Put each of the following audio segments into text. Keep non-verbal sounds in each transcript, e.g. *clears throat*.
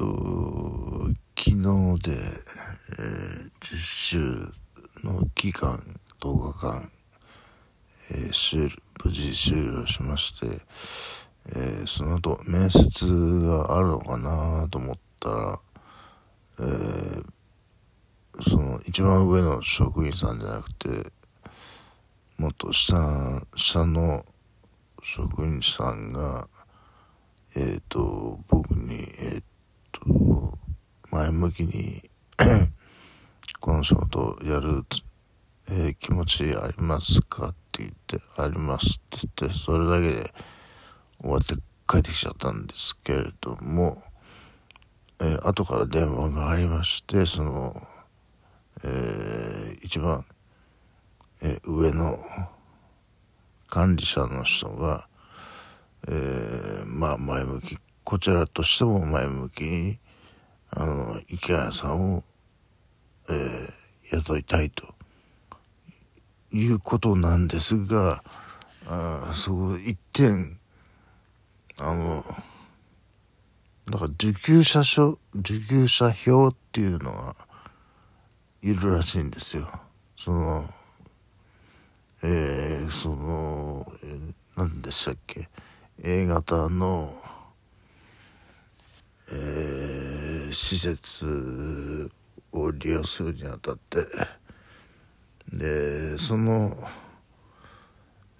と昨日で、えー、実習の期間10日間、えー、終無事終了しまして、えー、その後面接があるのかなと思ったら、えー、その一番上の職員さんじゃなくてもっと下下の職員さんがえっ、ー、と僕にえっ、と前向きに *clears throat* この仕事をやる、えー、気持ちありますかって言ってありますって言ってそれだけで終わって帰ってきちゃったんですけれども、えー、後から電話がありましてその、えー、一番、えー、上の管理者の人が、えー、まあ前向きこちらとしても前向きにあの池谷さんを、えー、雇いたいということなんですがあそこ一点あのだから受給者書受給者表っていうのがいるらしいんですよ。そのえー、その、えー、何でしたっけ？A 型の、えー、施設を利用するにあたってでその、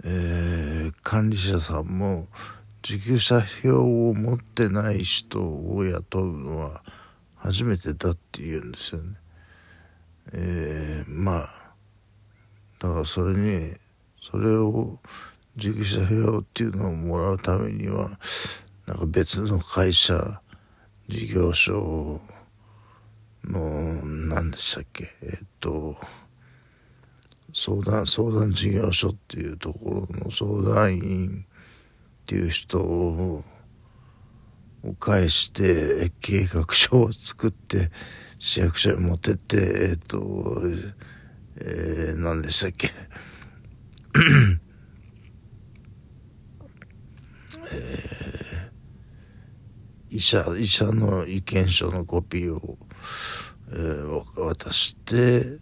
えー、管理者さんも受給者表を持ってない人を雇うのは初めてだって言うんですよね。えー、まあだからそれにそれを受給者表っていうのをもらうためにはなんか別の会社事業所の何でしたっけ？えっと相談相談事業所っていうところの相談員っていう人を返して計画書を作って市役所に持ってってえっとえー、何でしたっけ？えー、医者医者の意見書のコピーを、えー、渡して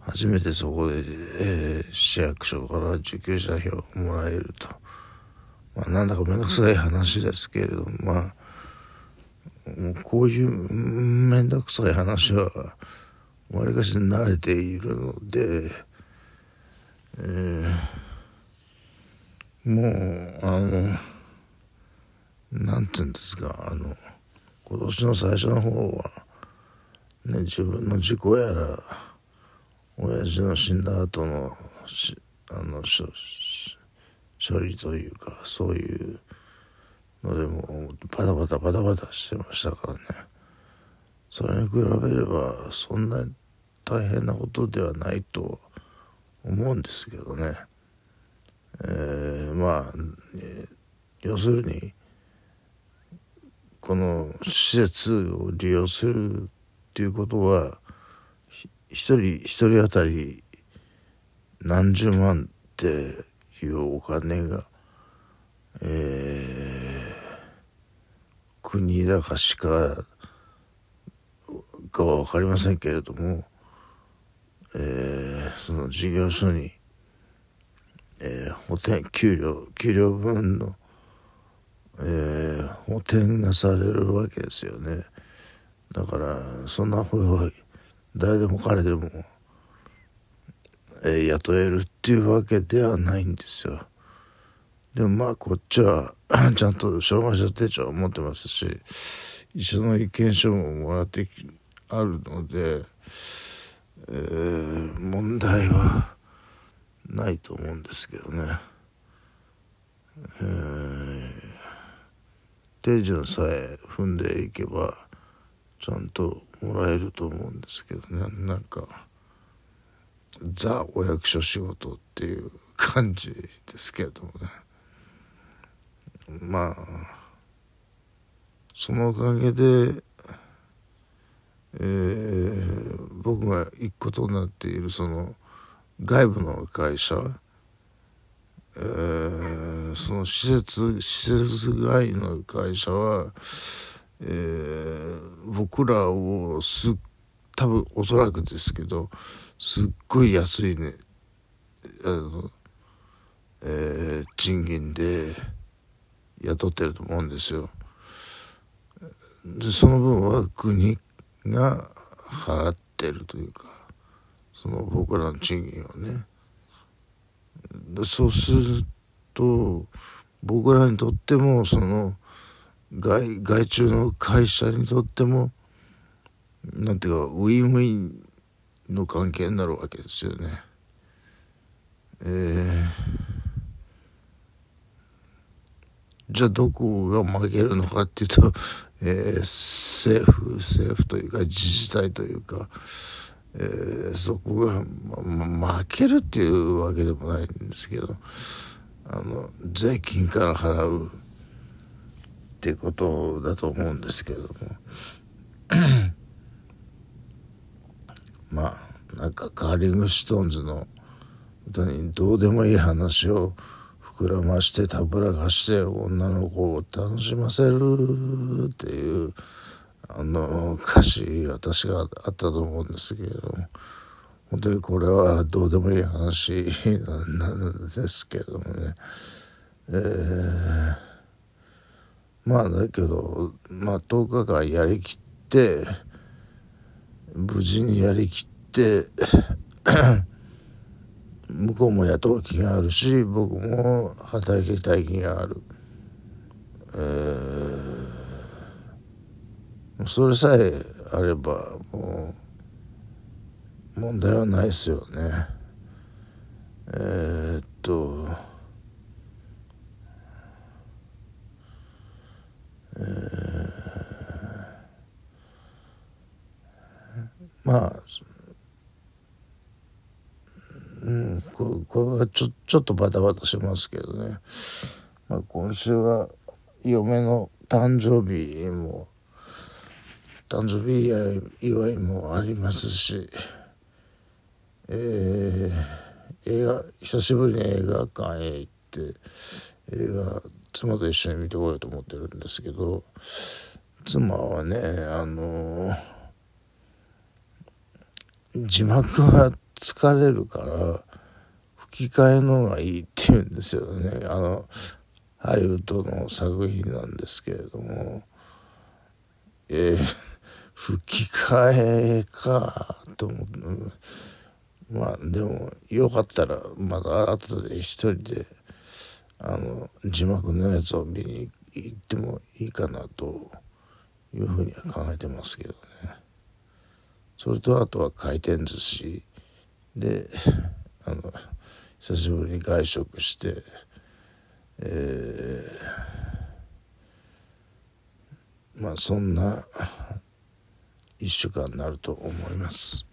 初めてそこで、えー、市役所から受給者票をもらえると。まあ、なんだかめんどくさい話ですけれども、まあ、もうこういうめんどくさい話は、わりかし慣れているので、えー、もう、あの、なんて言うんですか、あの、今年の最初の方は、ね、自分の事故やら、親父の死んだ後の、あの、処理というかそういうのでもバタバタバタバタしてましたからね。それに比べればそんな大変なことではないと思うんですけどね。えー、まあ、えー、要するにこの施設を利用するっていうことは一人一人当たり何十万っていうお金が、えー、国だかしかかは分かりませんけれども、えー、その事業所に、えー、補填給料給料分の、えー、補填がされるわけですよねだからそんな方は誰でも彼でもえー、雇えるっていうわけではないんですよ。でもまあこっちは *clears throat* ちゃんと障害者手帳を持ってますし一緒の意見書ももらってあるので、えー、問題はないと思うんですけどね。えー、手順さえ踏んでいけばちゃんともらえると思うんですけどねなんか。ザお役所仕事っていう感じですけれどもねまあそのおかげで、えー、僕が行くことになっているその外部の会社、えー、その施設施設外の会社は、えー、僕らをす多分おそらくですけどすっごい安いねあの、えー、賃金で雇ってると思うんですよ。でその分は国が払ってるというかその僕らの賃金をねでそうすると僕らにとってもその外外注の会社にとってもなんていうかウィンウィンの関係になるわけですよね。えー、じゃあどこが負けるのかっていうと、えー、政府政府というか自治体というか、えー、そこが、ま、負けるっていうわけでもないんですけどあの税金から払うっていうことだと思うんですけれども。*coughs* まあなんかカーリングストーンズの歌にどうでもいい話を膨らましてたぶらかして女の子を楽しませるっていうあの歌詞私があったと思うんですけれども。本当にこれはどうでもいい話なんですけどもね。えーまあだけどまあ10日間やりきって無事にやりきって *coughs* 向こうも雇う気があるし僕も働きたい気がある、えー、それさえあればもう問題はないですよね。えー、っとまあうんこれこれはちょちょっとバタバタしますけどね、まあ、今週は嫁の誕生日も誕生日祝いもありますし。えー、映画久しぶりに映画館へ行って映画妻と一緒に見てこようと思ってるんですけど妻はねあのー字幕は疲れるから吹き替えのがいいって言うんですよね。あのハリウッドの作品なんですけれどもえー、吹き替えかと思ってまあでもよかったらまだ後で一人であの字幕のやつを見に行ってもいいかなというふうには考えてますけどね。それとあとは回転寿司であの久しぶりに外食して、えー、まあそんな1週間になると思います。